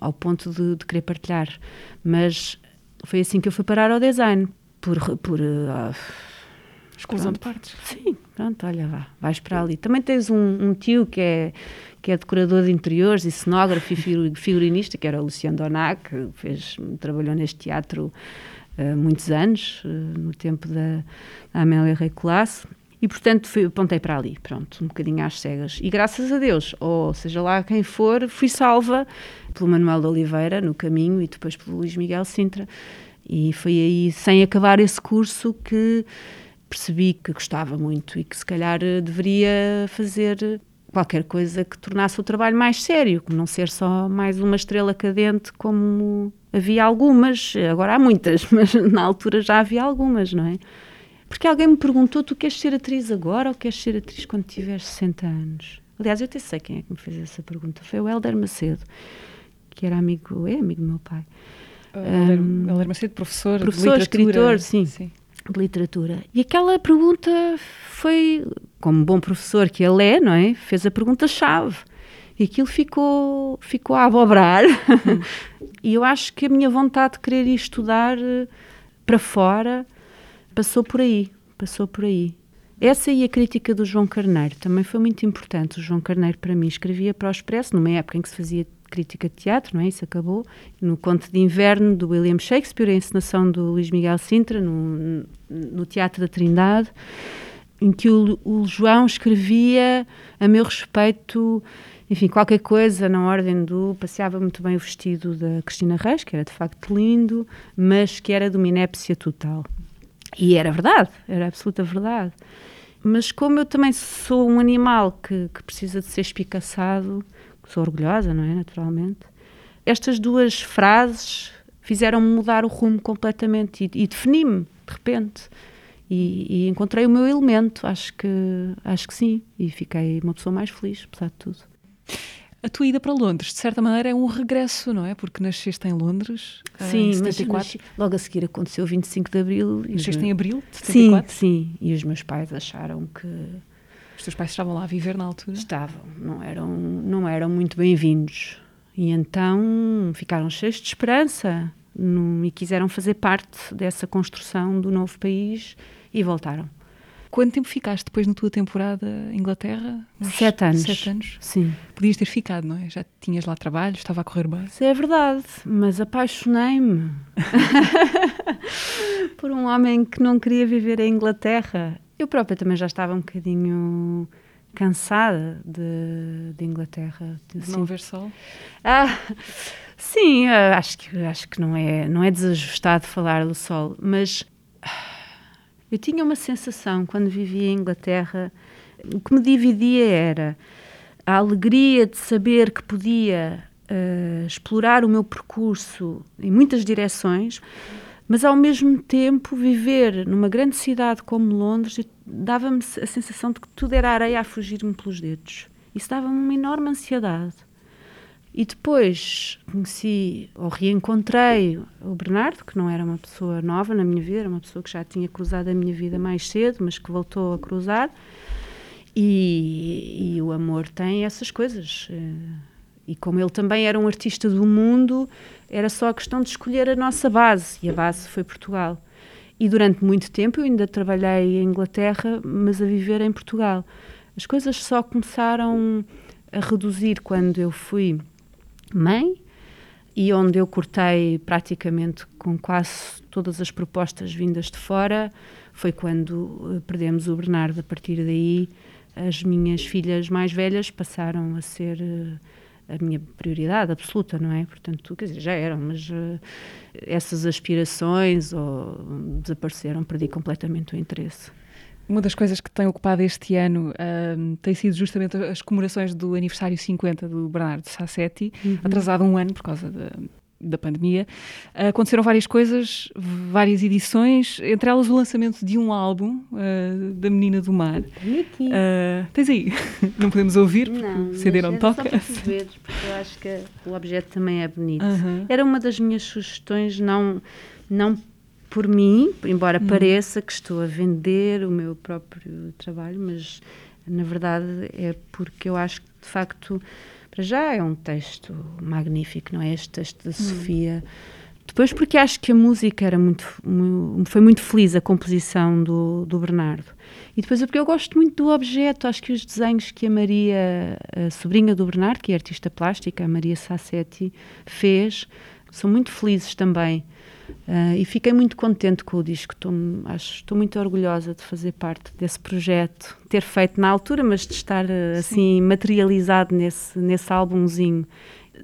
ao ponto de, de, querer partilhar. Mas foi assim que eu fui parar ao design, por. por uh, Exclusão de partes. Sim, pronto, olha, vá, vais para ali. Também tens um, um, tio que é, que é decorador de interiores e cenógrafo e figurinista, que era o Luciano Donac, que fez, trabalhou neste teatro uh, muitos anos, uh, no tempo da, da Amélia Rei Colasso. E, portanto, fui, apontei para ali, pronto, um bocadinho às cegas. E graças a Deus, ou seja lá quem for, fui salva pelo Manuel de Oliveira, no caminho, e depois pelo Luís Miguel Sintra. E foi aí, sem acabar esse curso, que percebi que gostava muito e que se calhar deveria fazer qualquer coisa que tornasse o trabalho mais sério, não ser só mais uma estrela cadente como havia algumas, agora há muitas, (laughs) mas na altura já havia algumas, não é? Porque alguém me perguntou: tu queres ser atriz agora ou queres ser atriz quando tiveres 60 anos? Aliás, eu até sei quem é que me fez essa pergunta. Foi o Helder Macedo, que era amigo, é amigo do meu pai. Um, Helder Macedo, professor, professor de escritor, sim, sim, de literatura. E aquela pergunta foi, como bom professor que ele é, não é? Fez a pergunta-chave. E aquilo ficou, ficou a abobrar. (laughs) E eu acho que a minha vontade de querer ir estudar eh, para fora passou por aí, passou por aí. Essa e a crítica do João Carneiro também foi muito importante. O João Carneiro, para mim, escrevia para o Expresso, numa época em que se fazia crítica de teatro, não é? Isso acabou. No Conto de Inverno, do William Shakespeare, a encenação do Luís Miguel Sintra, no, no Teatro da Trindade, em que o, o João escrevia a meu respeito enfim, qualquer coisa na ordem do. Passeava muito bem o vestido da Cristina Reis, que era de facto lindo, mas que era de uma inépcia total. E era verdade, era absoluta verdade. Mas como eu também sou um animal que, que precisa de ser espicaçado, sou orgulhosa, não é? Naturalmente. Estas duas frases fizeram-me mudar o rumo completamente e, e defini-me, de repente. E, e, encontrei o meu elemento, acho que, acho que sim. E fiquei uma pessoa mais feliz, apesar de tudo. A tua ida para Londres, de certa maneira, é um regresso, não é? Porque nasceste em Londres sim, em 74. Mas logo a seguir aconteceu o 25 de Abril. Nasceste em Abril de 74? Sim, sim. E os meus pais acharam que... Os teus pais estavam lá a viver na altura? Estavam. Não eram, não eram muito bem-vindos. E então ficaram cheios de esperança no, e quiseram fazer parte dessa construção do novo país e voltaram. Quanto tempo ficaste depois na tua temporada em Inglaterra? Uns sete anos. Sete anos? Sim. Podias ter ficado, não é? Já tinhas lá trabalho, estava a correr bem. Isso é verdade, mas apaixonei-me (laughs) por um homem que não queria viver em Inglaterra. Eu própria também já estava um bocadinho cansada de, de Inglaterra. De assim. não ver sol? Ah, sim, acho que, acho que não, é, não é desajustado falar do sol, mas eu tinha uma sensação quando vivia em Inglaterra, o que me dividia era a alegria de saber que podia uh, explorar o meu percurso em muitas direções, mas ao mesmo tempo viver numa grande cidade como Londres dava-me a sensação de que tudo era areia a fugir-me pelos dedos. Isso dava-me uma enorme ansiedade. E depois conheci ou reencontrei o Bernardo, que não era uma pessoa nova na minha vida, era uma pessoa que já tinha cruzado a minha vida mais cedo, mas que voltou a cruzar. E, e o amor tem essas coisas. E como ele também era um artista do mundo, era só a questão de escolher a nossa base. E a base foi Portugal. E durante muito tempo eu ainda trabalhei em Inglaterra, mas a viver em Portugal. As coisas só começaram a reduzir quando eu fui mãe e onde eu cortei praticamente com quase todas as propostas vindas de fora foi quando eh, perdemos o Bernardo. A partir daí, as minhas filhas mais velhas passaram a ser eh, a minha prioridade absoluta, não é? Portanto, quer dizer, já eram, mas uh, essas aspirações ou, desapareceram, perdi completamente o interesse. Uma das coisas que tem ocupado este ano um, tem sido justamente as comemorações do aniversário 50 do Bernardo Sassetti, uhum. atrasado um ano por causa da, da pandemia. Aconteceram várias coisas, várias edições, entre elas o lançamento de um álbum uh, da Menina do Mar. Uh, tens aí? (laughs) não podemos ouvir, porque não, o CD não toca. Só para ver, porque eu acho que o objeto também é bonito. -huh. Era uma das minhas sugestões, não, não por mim, embora hum. pareça que estou a vender o meu próprio trabalho, mas na verdade é porque eu acho que de facto para já é um texto magnífico, não é? Este texto da hum. Sofia. Depois porque acho que a música era muito, foi muito feliz a composição do, do Bernardo. E depois é porque eu gosto muito do objeto, acho que os desenhos que a Maria, a sobrinha do Bernardo, que é artista plástica, a Maria Sassetti, fez, são muito felizes também. Uh, e fiquei muito contente com o disco. Estou, acho, estou muito orgulhosa de fazer parte desse projeto, ter feito na altura, mas de estar uh, assim materializado nesse, nesse álbumzinho.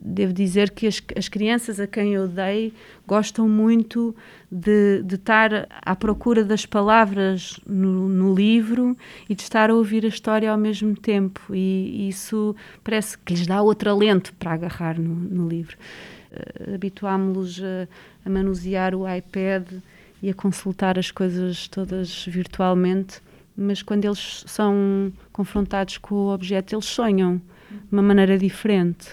Devo dizer que as, as crianças a quem eu dei gostam muito de, de estar à procura das palavras no, no, livro e de estar a ouvir a história ao mesmo tempo. E, e isso parece que lhes dá outro alento para agarrar no, no livro. Habituámos-los a a manusear o iPad e a consultar as coisas todas virtualmente, mas quando eles são confrontados com o objeto, eles sonham de uma maneira diferente.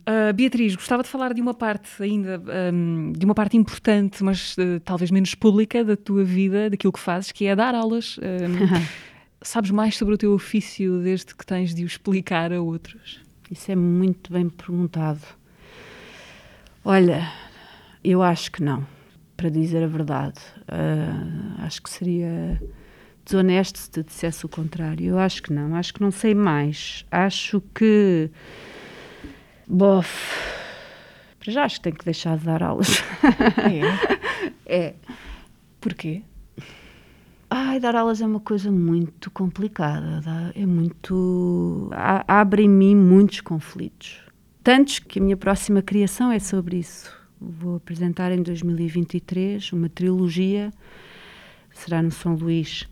Uh, Beatriz, gostava de falar de uma parte ainda, um, de uma parte importante, mas uh, talvez menos pública da tua vida, daquilo que fazes, que é dar aulas. Um, (laughs) sabes mais sobre o teu ofício desde que tens de o explicar a outros? Isso é muito bem perguntado. Olha, eu acho que não, para dizer a verdade. Uh, acho que seria desonesto se te dissesse o contrário. Eu acho que não, acho que não sei mais. Acho que. Bof. Para já acho que tenho que deixar de dar aulas. É? (laughs) é. Porquê? Ai, dar aulas é uma coisa muito complicada. É muito. abre em mim muitos conflitos. Tantos que a minha próxima criação é sobre isso. Vou apresentar em 2023 uma trilogia, será no São Luís,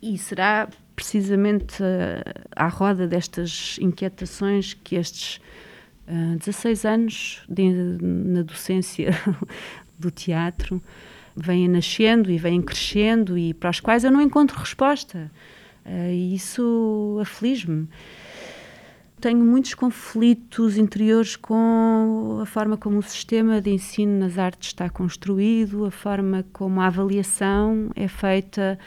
e será precisamente uh, à roda destas inquietações que estes uh, eh, 16 anos de, na docência (laughs) do teatro vêm nascendo e vêm crescendo e para as quais eu não encontro resposta. Uh, e isso aflige-me tenho muitos conflitos interiores com a forma como o sistema de ensino nas artes está construído, a forma como a avaliação é feita,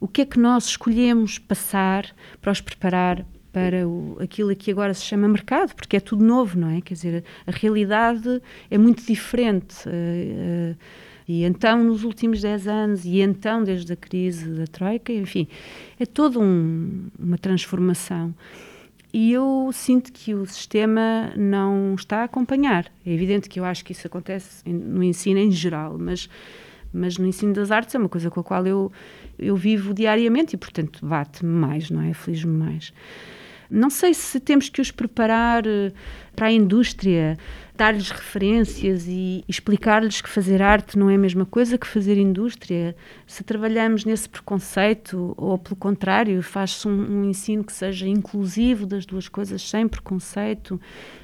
o que é que nós escolhemos passar para os preparar para o, aquilo que agora se chama mercado, porque é tudo novo, não é? Quer dizer, a realidade é muito diferente. Uh, uh, e então, nos últimos 10 anos, e então, desde a crise da Troika, enfim, é toda um, uma transformação e eu sinto que o sistema não está a acompanhar. É evidente que eu acho que isso acontece no ensino em geral, mas, mas no ensino das artes é uma coisa com a qual eu, eu vivo diariamente e, portanto, bate-me mais, não é? Aflige-me mais. Não sei se temos que os preparar eh, para a indústria, dar-lhes referências e explicar-lhes que fazer arte não é a mesma coisa que fazer indústria. Se trabalhamos nesse preconceito, ou pelo contrário, faz-se um, um ensino que seja inclusivo das duas coisas, sem preconceito.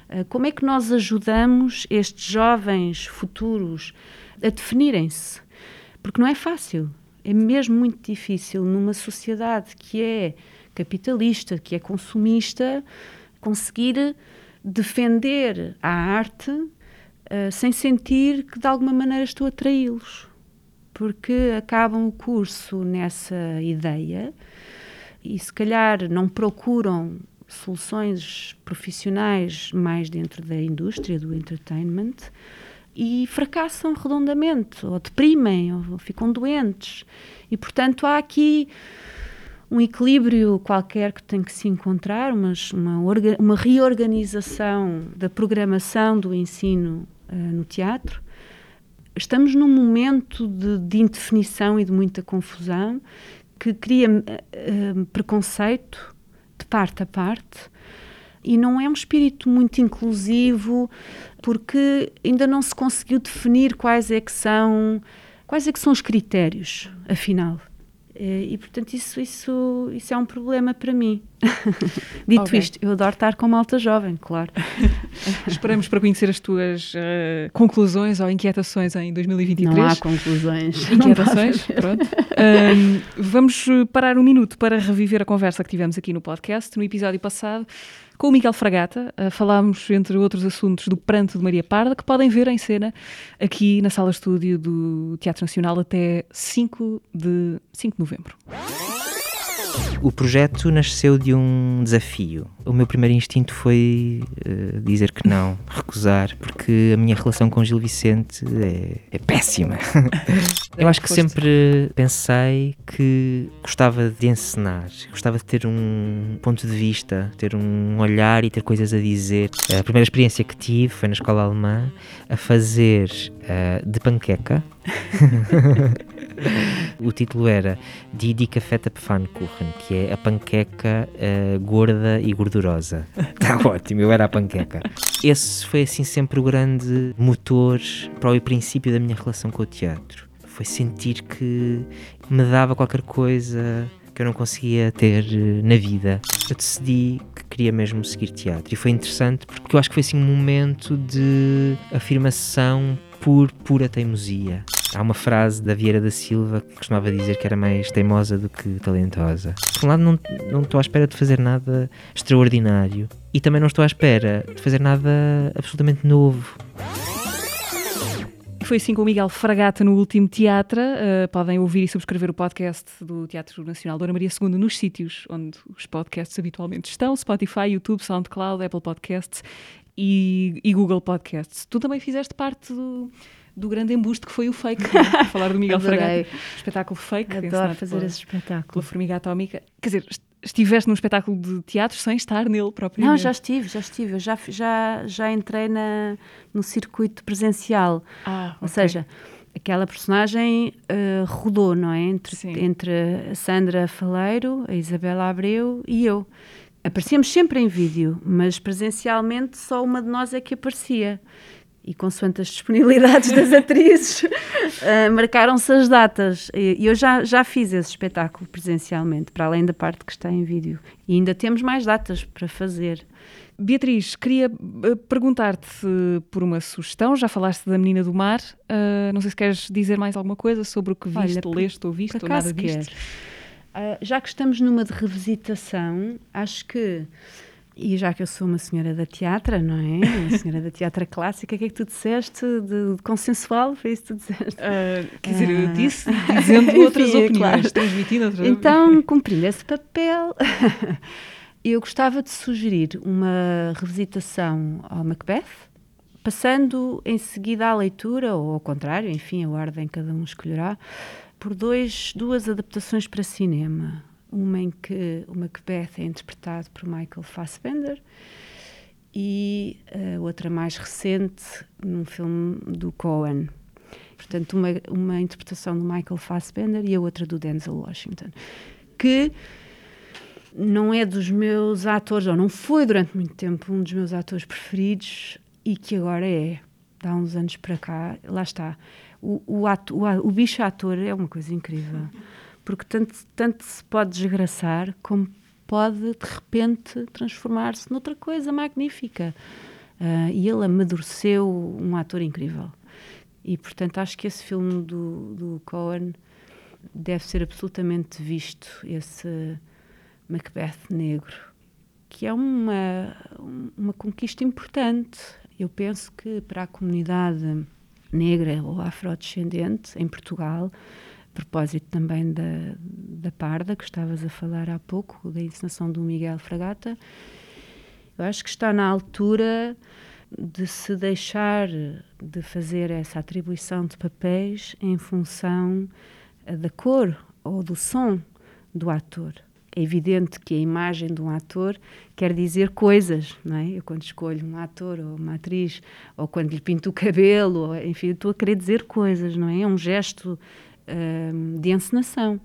Uh, como é que nós ajudamos estes jovens futuros a definirem-se? Porque não é fácil, é mesmo muito difícil numa sociedade que é capitalista, que é consumista, conseguir defender a arte uh, sem sentir que de alguma maneira estou a traí-los. Porque acabam o curso nessa ideia e se calhar não procuram soluções profissionais mais dentro da indústria do entertainment e fracassam redondamente, ou deprimem, ou ficam doentes. E portanto há aqui um equilíbrio qualquer que tem que se encontrar, mas uma, uma reorganização da programação do ensino uh, no teatro. Estamos num momento de, de, indefinição e de muita confusão que cria uh, preconceito de parte a parte e não é um espírito muito inclusivo porque ainda não se conseguiu definir quais é que são quais é que são os critérios afinal e, portanto, isso, isso, isso é um problema para mim. (laughs) Dito okay. isto, eu adoro estar com malta jovem, claro. (laughs) Esperamos para conhecer as tuas uh, conclusões ou inquietações em 2023. Não há conclusões. (laughs) Inquietações, pronto. Um, vamos parar um minuto para reviver a conversa que tivemos aqui no podcast. No episódio passado, com o Miguel Fragata. Uh, falámos, entre outros assuntos, do Pranto de Maria Parda, que podem ver em cena aqui na sala estúdio do Teatro Nacional até 5 de, 5 de novembro. O projeto nasceu de um desafio. O meu primeiro instinto foi uh, dizer que não, (laughs) recusar, porque a minha relação com Gil Vicente é, é péssima. (laughs) Eu acho que sempre pensei que gostava de encenar, gostava de ter um ponto de vista, ter um olhar e ter coisas a dizer. A primeira experiência que tive foi na escola alemã a fazer uh, de panqueca. (laughs) (laughs) o título era Die Dicke Fette Pfannkuchen, que é a panqueca uh, gorda e gordurosa. Está (laughs) ótimo, eu era a panqueca. Esse foi assim sempre o grande motor para o princípio da minha relação com o teatro. Foi sentir que me dava qualquer coisa que eu não conseguia ter eh, na vida. Eu decidi que queria mesmo seguir teatro e foi interessante porque eu acho que foi assim um momento de afirmação por pura teimosia. Há uma frase da Vieira da Silva que costumava dizer que era mais teimosa do que talentosa. Por um lado, não, não estou à espera de fazer nada extraordinário e também não estou à espera de fazer nada absolutamente novo. Foi assim com o Miguel Fragata no último teatro. Uh, podem ouvir e subscrever o podcast do Teatro Nacional Dona Maria II nos sítios onde os podcasts habitualmente estão: Spotify, YouTube, SoundCloud, Apple Podcasts e, e Google Podcasts. Tu também fizeste parte do do grande embuste que foi o fake, né? (laughs) falar do Miguel Fragata. Espetáculo fake. Adoro fazer pela, esse espetáculo. Pela Formiga Atómica. Quer dizer, estiveste num espetáculo de teatro sem estar nele propriamente. Não, já estive, já estive. Eu já, já, já entrei na, no circuito presencial. Ah, Ou seja, aquela personagem uh, rodou, não é? Entre, entre a Sandra Faleiro, a Isabela Abreu e eu. Aparecíamos sempre em vídeo, mas presencialmente só uma de nós é que aparecia e consoante as disponibilidades das atrizes, uh, (laughs) marcaram-se as datas. E eu já, já fiz esse espetáculo presencialmente, para além da parte que está em vídeo. E ainda temos mais datas para fazer. Beatriz, queria eh, perguntar-te por uma sugestão. Já falaste da Menina do Mar. Uh, não sei se queres dizer mais alguma coisa sobre o que viste, Olha, leste ou viste ou nada disto. Uh, já que estamos numa de revisitação, acho que e já que eu sou uma senhora da teatra, não é? Uma (laughs) senhora da teatra clássica, o que é que tu disseste de, de consensual? Foi isso que tu disseste? Uh, quer dizer, eu disse, dizendo (laughs) outras opiniões, claro. transmitindo outras Então, cumprindo esse papel, (laughs) eu gostava de sugerir uma revisitação ao Macbeth, passando em seguida à leitura, ou ao contrário, enfim, a ordem cada um escolherá, por dois, duas adaptações para cinema uma em que o Macbeth é interpretado por Michael Fassbender e a outra mais recente num filme do Cohen. Portanto, uma, uma interpretação do Michael Fassbender e a outra do Denzel Washington. Que não é dos meus atores, ou não foi durante muito tempo um dos meus atores preferidos e que agora é. Há uns anos para cá, lá está. O, o, ato, o, o bicho ator é uma coisa incrível, (laughs) porque tanto, tanto se pode desgraçar como pode de repente transformar-se noutra coisa magnífica. Uh, e ele amadureceu um ator incrível. E portanto acho que esse filme do, do Cohen deve ser absolutamente visto, esse Macbeth negro, que é uma, uma conquista importante. Eu penso que para a comunidade negra ou afrodescendente em Portugal, propósito também da, da Parda, que estavas a falar há pouco, da encenação do Miguel Fragata, eu acho que está na altura de se deixar de fazer essa atribuição de papéis em função eh, da cor ou do som do ator. É evidente que a imagem de um ator quer dizer coisas, não é? Eu quando escolho um ator ou uma atriz, ou quando lhe pinto o cabelo, ou, enfim, estou a querer dizer coisas, não é? É um gesto de encenação.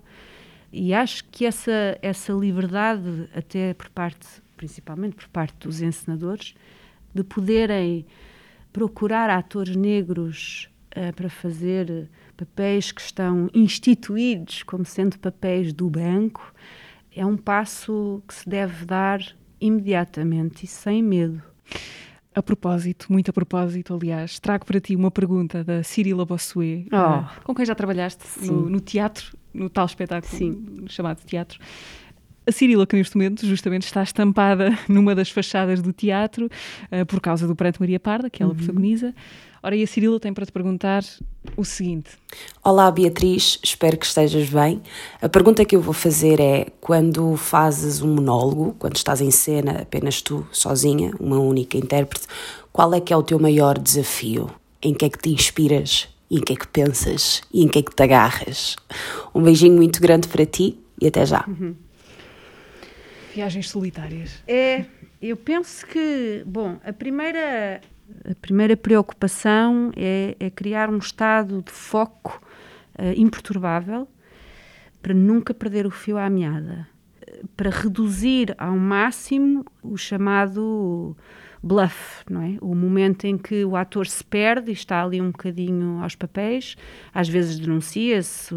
E acho que essa, essa liberdade, até por parte, principalmente por parte dos encenadores, de poderem procurar atores negros uh, para fazer papéis que estão instituídos como sendo papéis do banco, é um passo que se deve dar imediatamente e sem medo. A propósito, muito a propósito, aliás, trago para ti uma pergunta da Cirila Bossuet, oh. uh, com quem já trabalhaste no, no, teatro, no tal espetáculo Sim. chamado teatro. A Cirila, que neste momento justamente está estampada (laughs) numa das fachadas do teatro uh, por causa do Pranto Maria Parda, que ela uhum. protagoniza. Ora, e a Cirila tem para te perguntar o seguinte: Olá, Beatriz, espero que estejas bem. A pergunta que eu vou fazer é: quando fazes um monólogo, quando estás em cena, apenas tu, sozinha, uma única intérprete, qual é que é o teu maior desafio? Em que é que te inspiras? E em que é que pensas? E em que é que te agarras? Um beijinho muito grande para ti e até já. Uhum. Viagens solitárias. É, eu penso que, bom, a primeira, a primeira preocupação é, é criar um estado de foco uh, imperturbável para nunca perder o fio à meada, para reduzir ao máximo o chamado bluff, não é? O momento em que o ator se perde e está ali um bocadinho aos papéis, às vezes denuncia-se,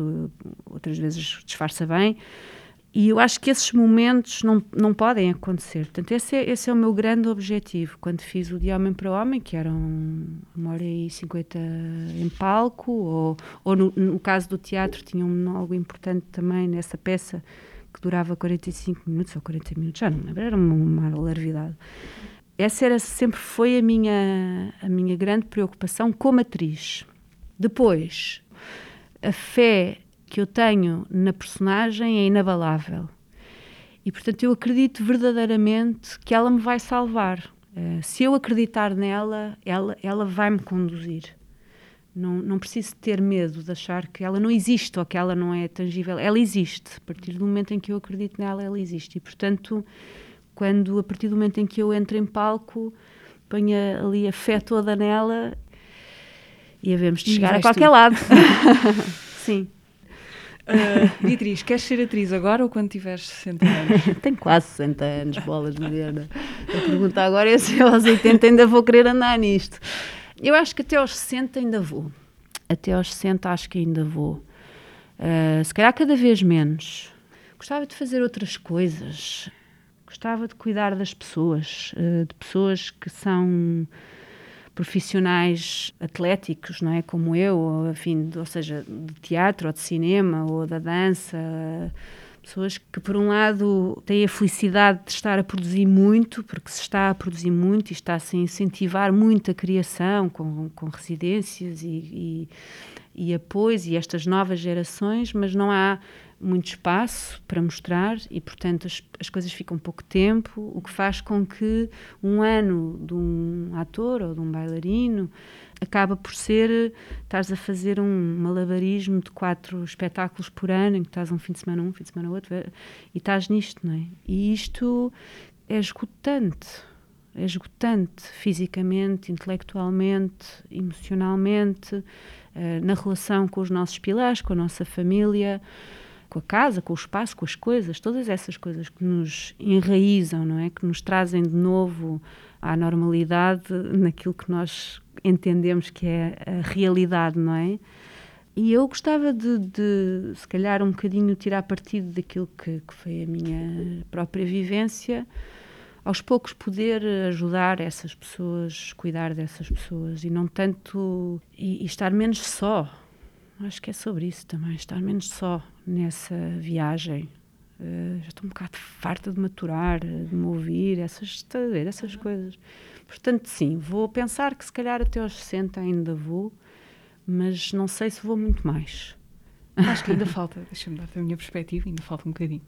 outras vezes disfarça bem, e eu acho que esses momentos não, não podem acontecer. Portanto, esse é, esse é o meu grande objetivo. Quando fiz o De Homem para Homem, que eram uma hora e cinquenta em palco, ou, ou no, no, caso do teatro, tinha um algo importante também nessa peça que durava 45 minutos ou 40 minutos, já não lembro, era uma, uma larvidade. Essa era, sempre foi a minha, a minha grande preocupação como atriz. Depois, a fé que eu tenho na personagem é inabalável. E, portanto, eu acredito verdadeiramente que ela me vai salvar. Uh, se eu acreditar nela, ela, ela vai me conduzir. Não, não preciso ter medo de achar que ela não existe ou que ela não é tangível. Ela existe. A partir do momento em que eu acredito nela, ela existe. E, portanto, quando, a partir do momento em que eu entro em palco, ponho ali a fé toda nela e havemos de chegar a qualquer tu. lado. (laughs) Sim. Uh, Beatriz, queres ser atriz agora ou quando tiveres 60 anos? (laughs) Tenho quase 60 anos, bolas de Mariana. A pergunta agora é se eu aos 80 ainda vou querer andar nisto. Eu acho que até aos 60 ainda vou. Até aos 60 acho que ainda vou. Uh, se calhar cada vez menos. Gostava de fazer outras coisas. Gostava de cuidar das pessoas, uh, de pessoas que são profissionais atléticos, não é? Como eu, enfim, ou seja, de teatro ou de cinema ou da dança. Pessoas que, por um lado, têm a felicidade de estar a produzir muito, porque se está a produzir muito e está-se a incentivar muito a criação com, com residências e, e, e apoios e estas novas gerações, mas não há muito espaço para mostrar e, portanto, as, as coisas ficam pouco tempo, o que faz com que um ano de um ator ou de um bailarino acaba por ser estás a fazer um malabarismo de quatro espetáculos por ano, em que estás um fim de semana um, fim de semana outro, e estás nisto, não é? E isto é esgotante, é esgotante fisicamente, intelectualmente, emocionalmente, uh, na relação com os nossos pilares, com a nossa família. Com a casa, com o espaço, com as coisas, todas essas coisas que nos enraizam, não é? Que nos trazem de novo à normalidade naquilo que nós entendemos que é a realidade, não é? E eu gostava de, de se calhar, um bocadinho tirar partido daquilo que, que foi a minha própria vivência, aos poucos poder ajudar essas pessoas, cuidar dessas pessoas e não tanto. e, e estar menos só. Acho que é sobre isso também, estar menos só nessa viagem. Uh, já estou um bocado farta de maturar, de me ouvir, essas, essas coisas. Portanto, sim, vou pensar que se calhar até aos 60 ainda vou, mas não sei se vou muito mais. Acho que ainda falta, deixa-me dar a minha perspectiva, ainda falta um bocadinho.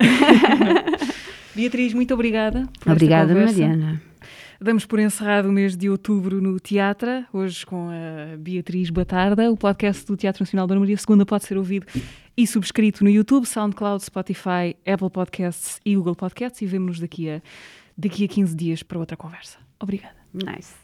(laughs) Beatriz, muito obrigada. Por obrigada, Mariana. Damos por encerrado o mês de outubro no Teatro, hoje com a Beatriz Batarda. O podcast do Teatro Nacional da Maria II pode ser ouvido e subscrito no YouTube, SoundCloud, Spotify, Apple Podcasts e Google Podcasts. E vemo-nos daqui a, daqui a 15 dias para outra conversa. Obrigada. Nice.